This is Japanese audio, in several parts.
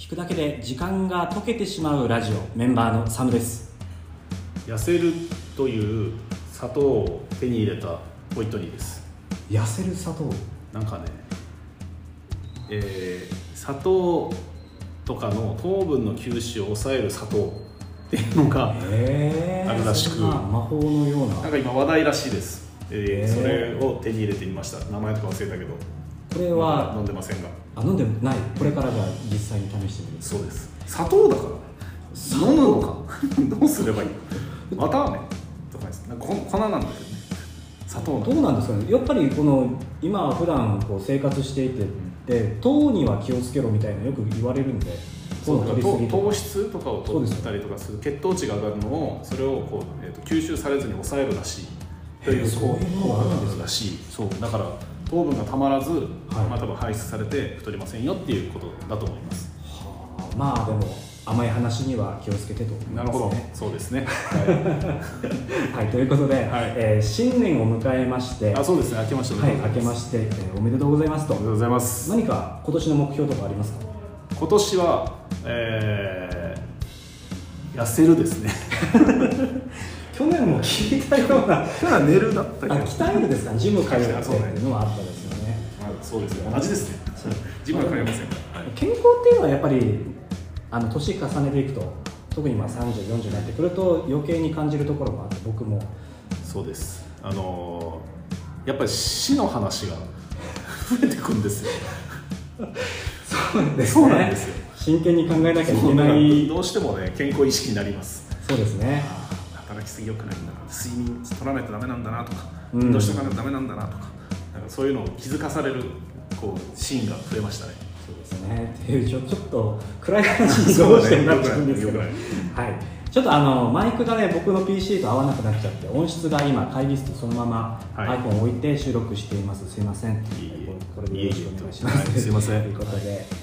聞くだけで時間が溶けてしまうラジオメンバーのサムです。痩せるという砂糖を手に入れたホイットニーです。痩せる砂糖？なんかね、えー砂糖とかの糖分の吸収を抑える砂糖っていうのがへあるらしく。そんな魔法のような。なんか今話題らしいです、えーへー。それを手に入れてみました。名前とか忘れたけど。これは飲んでませんがあ飲んでない。これからじゃあ実際に試してみる。そうです。砂糖だから飲むのか。どうすればいいの？綿あめとかです。なんか粉粉なんだけどね。砂糖どうなんですかね？やっぱりこの今普段こう生活していてで糖には気をつけろみたいなよく言われるんでそう糖の取りすぎとか。糖質とかを取ったりとかする血糖値が上がるのをそれをこう、えー、と吸収されずに抑えるらしい。というそういうものがあるんですか？らしいそうだから糖分がたまらず、まあ、多分排出されて太りませんよっていうことだと思います。はあまあでも甘い話には気をつけてとね、なるほど。そうですね、はい。ということで、はい。えー新年を迎えましてあそうですね。明けましてはい明けまして、えーおめでとうございますと。おめでとうございます。何か今年の目標とかありますか？今年は、えー、痩せるですね 去年も聞いたような。ただ寝るだったあ鍛えるですか。ジム通うってあそうねいうのはあったですよね。まあ、そうですね。同じですね。自分は買いません。はい。健康っていうのはやっぱりあの年重ねていくと特にまあ3040になってくると余計に感じるところもあって僕も。そうです。あのーやっぱり死の話が増えてくんですよ。そうですそうなんですよ。真剣に考えなきゃいけない。どうしてもね健康意識になります。そうですねすぎよくないんだな睡眠取らないとダメなんだなとかうん。運動しとかないとダメなんだなとかなんかそういうのを気づかされるこうシーンが増えましたね。そうですね。っていうちょちょっと暗い話に どうしてもなっちゃうんですけど、よくないはい。ちょっとあのマイクがね僕の PC と合わなくなっちゃって音質が今会議室にそのままはい。iPhone を置いて収録しています。すいません。これでよろしくお願いします、はい。すいません。ということで、えー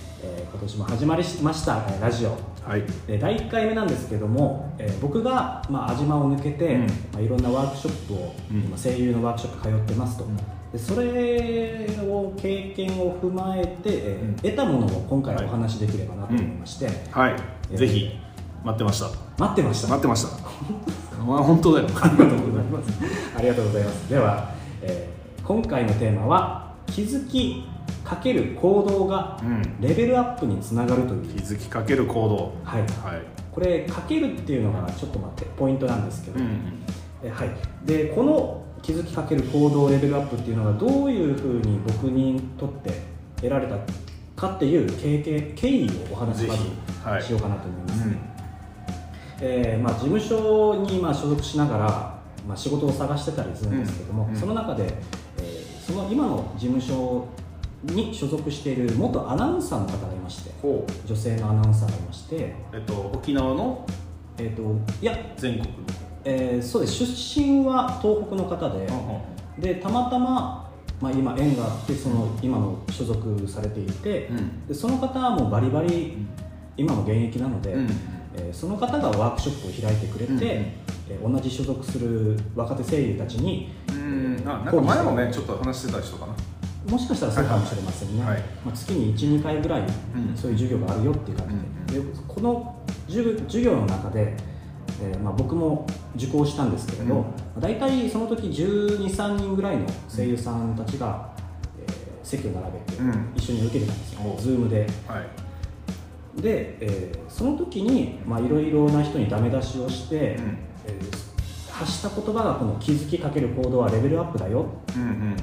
今年も始まりましたえーラジオ。はい。で第1回目なんですけども、えー僕が、まあ、安島を抜けて、うん。まあ、いろんなワークショップを、うん。今声優のワークショップ通ってますと、うん。でそれを経験を踏まえて、えーうん。得たものを今回お話しできればなと思いまして、はい、えーぜひ待ってました。待ってました。待ってました。まあ本当だよ。ありがとうございます。ありがとうございます。では、えー今回のテーマは気づきかける行動がうん。レベルアップにつながるという。気づきかける行動。はい。はい。これかけるっていうのがちょっと待ってポイントなんですけど、うんえはい。でこの気づきかける行動レベルアップっていうのがどういうふうに僕にとって得られたかっていう経験経緯をお話しぜまずしようかなと思います。うん。えーまあ、事務所にまあ所属しながら、まあ、仕事を探してたりするんですけども、うん。その中で、えーその今の事務所に所属している元アナウンサーの方がいまして女性のアナウンサーがいまして、えっと沖縄の？えー、といや、全国のえーそうです。出身は東北の方で、でたまたま、まあ、今縁があってその今も所属されていて、うん。でその方はもうバリバリ今も現役なので、うんえーその方がワークショップを開いてくれて、うんえー同じ所属する若手声優たちに、うん。あなんか前もねちょっと話してた人かなもしかしたらそうかもしれませんね、はい。まあ、月に12回ぐらい、ん。そういう授業があるよっていう感じで,、でこの授授業の中で、えーまあ、僕も受講したんですけれど、うん。まあ大体その時1 2 3人ぐらいの声優さんたちが、えー席を並べてうん。一緒に受けてたんですよ、おズームで。はい。で、えーその時にまあいろいろな人にダメ出しをして、うん。えー発した言葉がこの気づきかける行動はレベルアップだよ。うんうんうん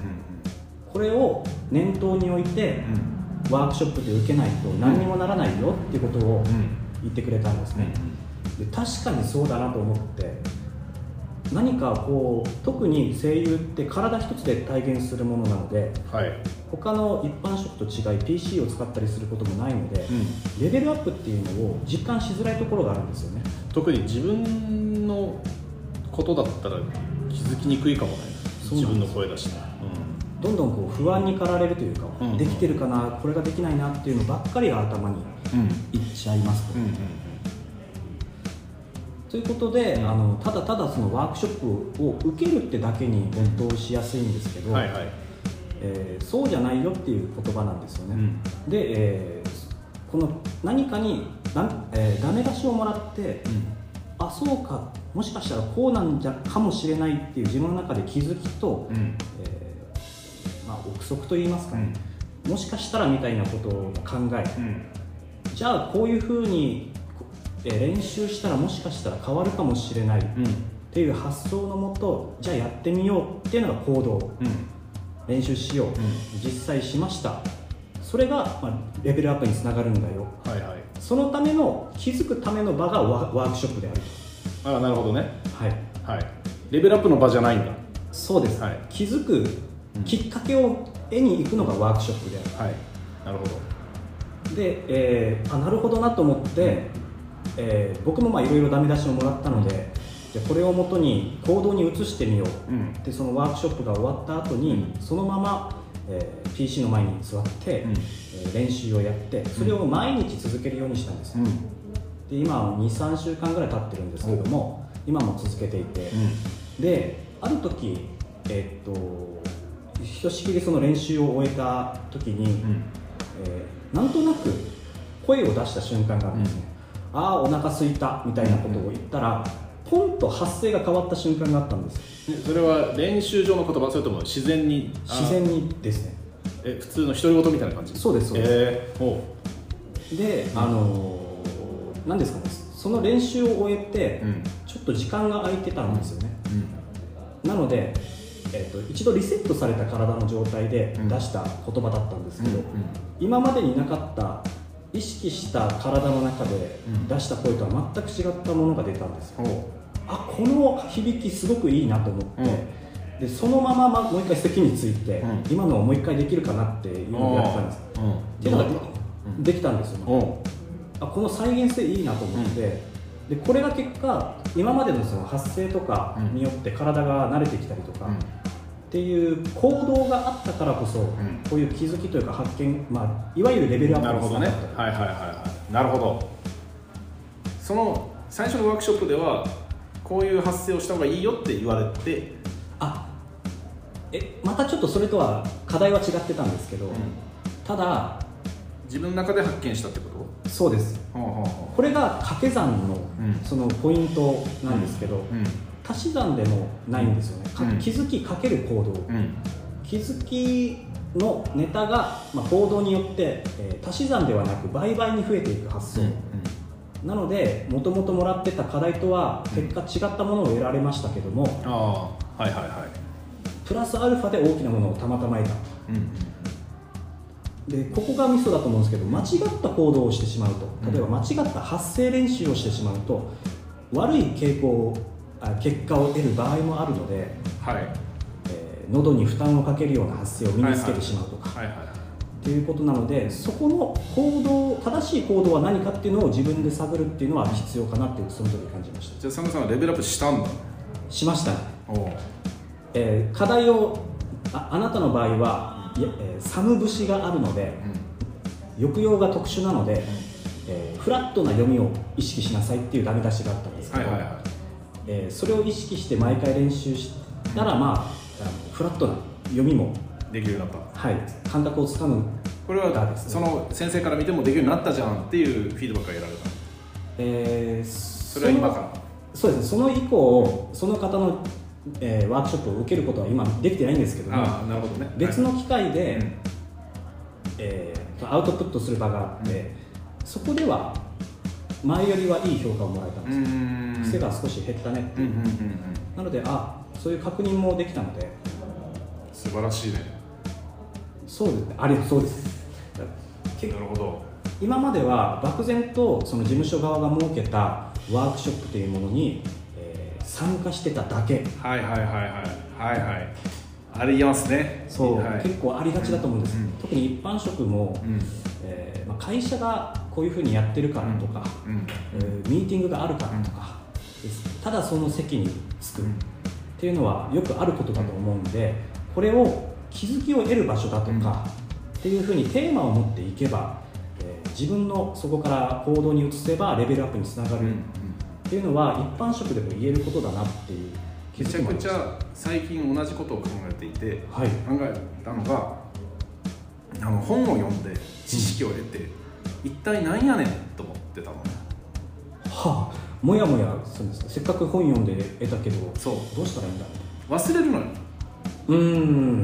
これを念頭に置いてうん。ワークショップで受けないと何にもならないよっていうことをうん。言ってくれたんですね、で確かにそうだなと思って何かこう特に声優って体一つで体現するものなのではい。他の一般職と違い PC を使ったりすることもないので、レベルアップっていうのを実感しづらいところがあるんですよね。特に自分のことだったら気づきにくいかもね。自分の声だしねどんどんこう不安に駆られるというか、うん。できてるかなこれができないなっていうのばっかりが頭にうん。うんいっちゃいますと、うんということで、うん。あのただただそのワークショップを受けるってだけに没頭しやすいんですけど、はいはい。えーそうじゃないよっていう言葉なんですよね、うん。で、えーこの何かにダ,、えー、ダメ出しをもらって、あそうかもしかしたらこうなんじゃかもしれないっていう自分の中で気づきと、うん。うんえ憶測といいますかね、もしかしたらみたいなことを考えうん。じゃあこういうふうに、えー練習したらもしかしたら変わるかもしれないっうん。ていう発想のもとじゃあやってみようっていうのが行動。うん。練習しよう、実際しました。それが、まあ、レベルアップにつながるんだよ。はいはい。そのための気づくための場がワワークショップであるああなるほどね。とはい。はい。レベルアップの場じゃないんだ。そうです、はい。気づくきっかけを得に行くのがワークショップである。はい。なるほど。で、えーあなるほどなと思って、えー僕もまあいろいろダメ出しをもらったのでじこれをもとに行動に移してみよう。うん。でそのワークショップが終わった後に、そのまま、えー PC の前に座って、うん。えー練習をやってそれを毎日続けるようにしたんです、うん。で今23週間ぐらい経ってるんですけども今も続けていて、である時えーっとひとしきりその練習を終えた時に、うん。えーなんとなく声を出した瞬間があるんですね、ああお腹空いたみたいなことを言ったら、ポンと発声が変わった瞬間があったんです。でそれは練習上の言葉それとも自然に？あ自然にですね。え普通の独り言みたいな感じ？そうですそうです。えー、であのー何ですかねその練習を終えて、うん。ちょっと時間が空いてたんですよね、うん。なので、えー、と一度リセットされた体の状態でうん。出した言葉だったんですけど、うん今までになかった意識した体の中でうん。出した声とは全く違ったものが出たんですよ。おう。あこの響きすごくいいなと思って、でそのまままもう一回席について、うん。今のをもう一回できるかなっていうのをやったんです。う。んっていうのがでできたんですよ、あこの再現性いいなと思って、でこれが結果今までのその発声とかによって体が慣れてきたりとか、っていう行動があったからこそ、ん。こういう気づきというか発見、まあ、いわゆるレベルアップなるほどね。はいはいはいはい。なるほど。その最初のワークショップではこういう発声をした方がいいよって言われて、あえまたちょっとそれとは課題は違ってたんですけど、ただ自分の中で発見したってこそうです。とほうほうほこれが掛け算のうん。そのポイントなんですけど、ううん足し算でもないんですよね、かうん。気づきかける行動、うん。気づきのネタが、まあ、行動によって、えー足し算ではなく倍々に増えていく発想、なのでもともともらってた課題とは結果違ったものを得られましたけども、ああはいはいはい。プラスアルファで大きなものをたまたま得た。うんでここがミソだと思うんですけど間違った行動をしてしまうと。例えば間違った発声練習をしてしまうと悪い傾向結果を得る場合もあるので、はい。えー喉に負担をかけるような発声を身につけてしまうとか、はいはいっていうことなのでそこの行動正しい行動は何かっていうのを自分で探るっていうのは必要かなっていうその時感じました。じゃあ佐野さんはレベルアップしたんだ。しました。ね、えー課題をああなたの場合はいや、えーサム節があるので抑揚が特殊なので、えーフラットな読みを意識しなさいっていうダメ出しがあったんですけど、はいはいはいえーそれを意識して毎回練習したらまああのフラットな読みも、できるようになった。はい、感覚をつかむこれはその先生から見てもできるようになったじゃんっていうフィードバックが得られたえーそれは今から？そうですねその以降その方の、えーワークショップを受けることは今できてないんですけどもああなるほどね。別の機会で、うん。えーアウトプットする場があって、そこでは前よりはいい評価をもらえたんうです癖が少し減ったねっていう、うんうんうんうん。なのであそういう確認もできたので。素晴らしいね。そうですね。ありそうです。結なるほど。今までは漠然とその事務所側が設けたワークショップというものに、えー参加してただけ。はいはいはいはい。はいはい。ありますね。そう、はい。結構ありがちだと思うんです、うん。特に一般職も、うん。えーまあ、会社がこういうふうにやってるからとか、うん。えーミーティングがあるからとか、ただその席に着く。っていうのはよくあることだと思うんでこれを気づきを得る場所だとか、っていうふうにテーマを持っていけば、えー自分のそこから行動に移せばレベルアップにつながる。っていうのは一般職でも言えることだなっていう気めちゃくちゃ最近同じことを考えていてはい。考えたのがあの本を読んで知識を得て、一体なんやねんと思ってたの。ねはあもやもやするんですか？せっかく本読んで得たけどそう。どうしたらいいんだ忘れるのよ。うー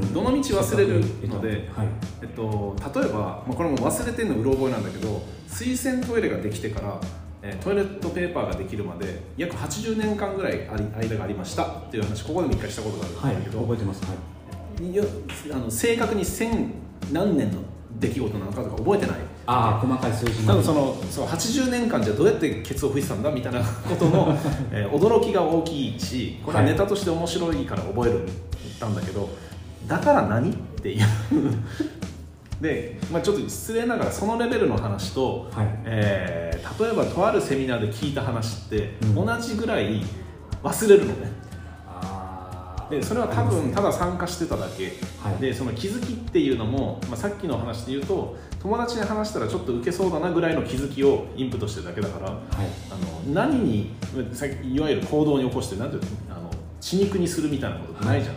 ん。どの道忘れるのではい。えっと、例えば、まあ、これも忘れてるのうろ覚えなんだけど水洗トイレができてから、えートイレットペーパーができるまで約80年間ぐらい間がありました。っていう話ここでも一回したことがあはいるんだけど、覚えてます。はい。あの正確に千何年の出来事なのかとか覚えてない。ああ細かい数字多分そのそう80年間じゃどうやってケツを拭いてたんだみたいなことの、えー驚きが大きいしこれはネタとして面白いから覚えるたんだけどだから何っていう。で、まあ、ちょっと失礼ながらそのレベルの話と、はい。えー例えばとあるセミナーで聞いた話ってうん。同じぐらい忘れるのね、でそれは多分ただ参加してただけ、はい。でその気づきっていうのも、まあ、さっきの話で言うと友達に話したらちょっと受けそうだなぐらいの気づきをインプットしてるだけだからはい。あの何にいわゆる行動に起こして何ていうのあの血肉にするみたいなことってないじゃん、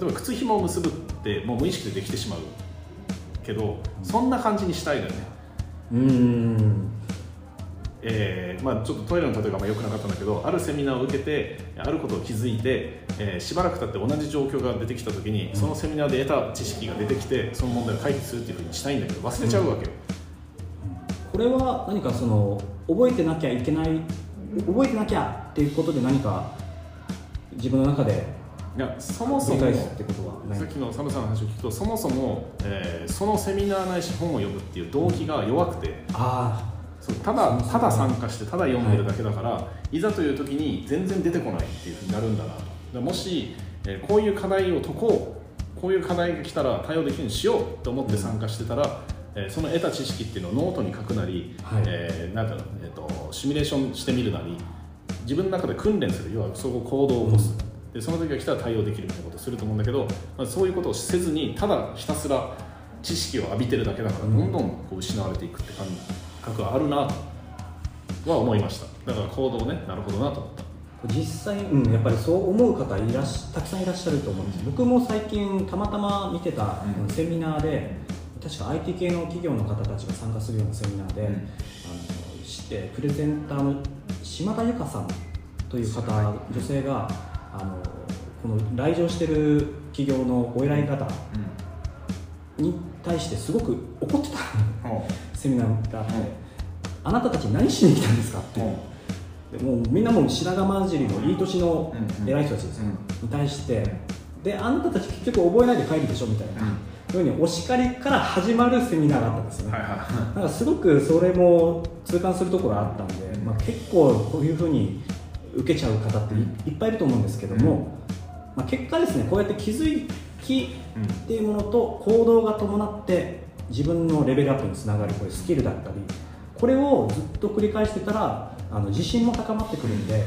例えば靴紐を結ぶってもう無意識でできてしまうけどそんな感じにしたいのよね。うーんえーまあ、ちょっとトイレの例えがあんま良くなかったんだけどあるセミナーを受けてあることを気づいて、えーしばらく経って同じ状況が出てきた時にそのセミナーで得た知識が出てきてその問題を解決するっていうふうにしたいんだけど忘れちゃうわけよ、これは何かその覚えてなきゃいけない覚えてなきゃっていうことで何か自分の中でいやそもそも返すってことはない。さっきのサムさんの話を聞くとそもそも、えーそのセミナーないし本を読むっていう動機が弱くて。あそうただただ参加してただ読んでるだけだから、い、ざという時に全然出てこないっていうふうになるんだなと。もし、えーこういう課題を解こうこういう課題が来たら対応できるようにしようと思って参加してたら、えーその得た知識っていうのをノートに書くなり、はい。えーなんだろうえー、とシミュレーションしてみるなり自分の中で訓練する要はそこ行動を起こす、でその時が来たら対応できるみたいなことをすると思うんだけど、まあ、そういうことをせずにただひたすら知識を浴びてるだけだからどんどんこう失われていくって感覚はあるなとは思いました。だから行動ねなるほどなと思った。実際、うん、やっぱりそう思う方いらしたくさんいらっしゃると思うんです僕も最近たまたま見てたうん。セミナーで、確か IT 系の企業の方たちが参加するようなセミナーで、うん。あのしてプレゼンターの島田由香さんという方女性があのこの来場してる企業のお偉い方に対してすごく怒ってたセミナーがあって、うんあなたたち何しに来たんですか？っていう、でもうみんなもう白髪混じりのいい年のうん偉い人たちですに対してであなたたち結局覚えないで帰るでしょ？みたいな、うん。ふうにお叱りから始まるセミナーがあったんですよね、はいはなんかすごくそれも痛感するところがあったんで、まあ、結構こういうふうに受けちゃう方ってい,、うん。っぱいいると思うんですけども、まあ、結果ですねこうやって気づきうん。っていうものと行動が伴って自分のレベルアップにつながるこれスキルだったりこれをずっと繰り返してたらあの自信も高まってくるんで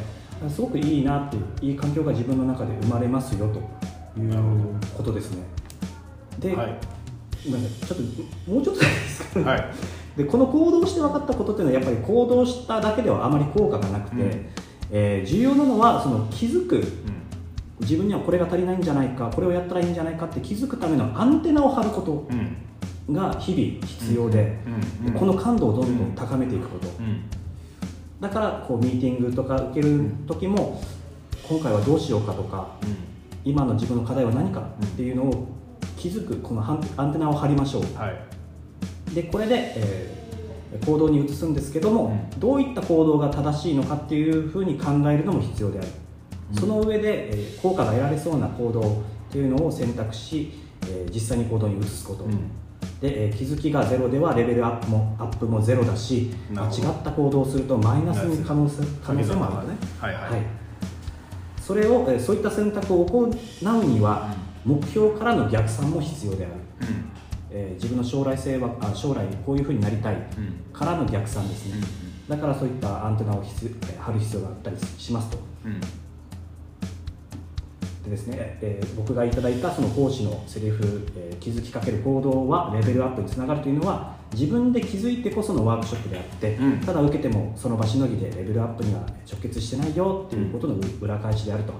すごくいいなっていういい環境が自分の中で生まれますよということですね。で、はい。なちょっともうちょっとですかねはい。でこの行動して分かったことっていうのはやっぱり行動しただけではあまり効果がなくて、うん。えー重要なのはその気づく。うん。自分にはこれが足りないんじゃないかこれをやったらいいんじゃないかって気づくためのアンテナを張ること。うんが日々必要で、この感度をどんどん高めていくこと、うん。だからこうミーティングとか受ける時も今回はどうしようかとか今の自分の課題は何かっていうのを気づくこのアンテナを張りましょう。うんはい。でこれで、えー行動に移すんですけども、うん。どういった行動が正しいのかっていうふうに考えるのも必要である、うん。その上で、えー効果が得られそうな行動っていうのを選択し、えー実際に行動に移すこと、うんで、えー気づきがゼロではレベルアップもアップもゼロだし間違った行動をするとマイナスに可能性可能性もあるね。はいはい、はい、それを、えーそういった選択を行うには、目標からの逆算も必要である、うん。えー自分の将来性はあ将来こういうふうになりたいうん。からの逆算ですね、だからそういったアンテナを必張る必要があったりしますと。うんでですね、えー僕がいただいたその講師のセリフ、えー気づきかける行動はレベルアップにつながるというのは自分で気づいてこそのワークショップであって、うん。ただ受けてもその場しのぎでレベルアップには直結してないよっていうことの裏返しであると。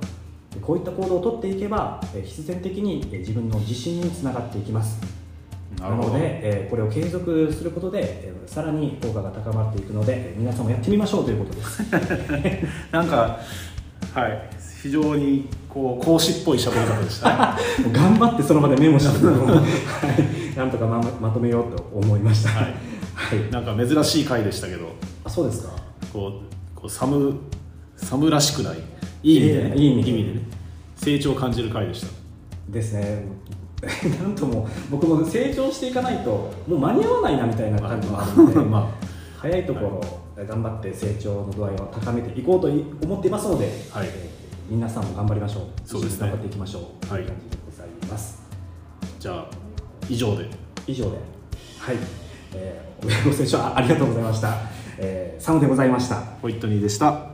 でこういった行動をとっていけば、えー必然的にえー自分の自信につながっていきます。なるほど。ので、えーこれを継続することで、えーさらに効果が高まっていくのでえー皆さんもやってみましょうということです。なんかはい非常にこう講師っぽい喋り方でした 頑張ってその場でメモしたのを、はい、なんとかままとめようと思いました。はい。はい、なんか珍しい回でしたけど。あそうですか。こうこうサムサムらしくない。いい意味でね、いい意味ででね。成長を感じる回でした。ですね。なんとも僕も成長していかないともう間に合わないなみたいな感じもあるので、ま早いところ、頑張って成長の度合いを高めていこうとい思っていますので、はい。えー皆さんも頑張りましょう。そうですね。頑張っていきましょう。とはい感じでございます、じゃあ以上で。以上で。はい、えー、ご清聴あありがとうございました、えー、サムでございました。ホイットニーでした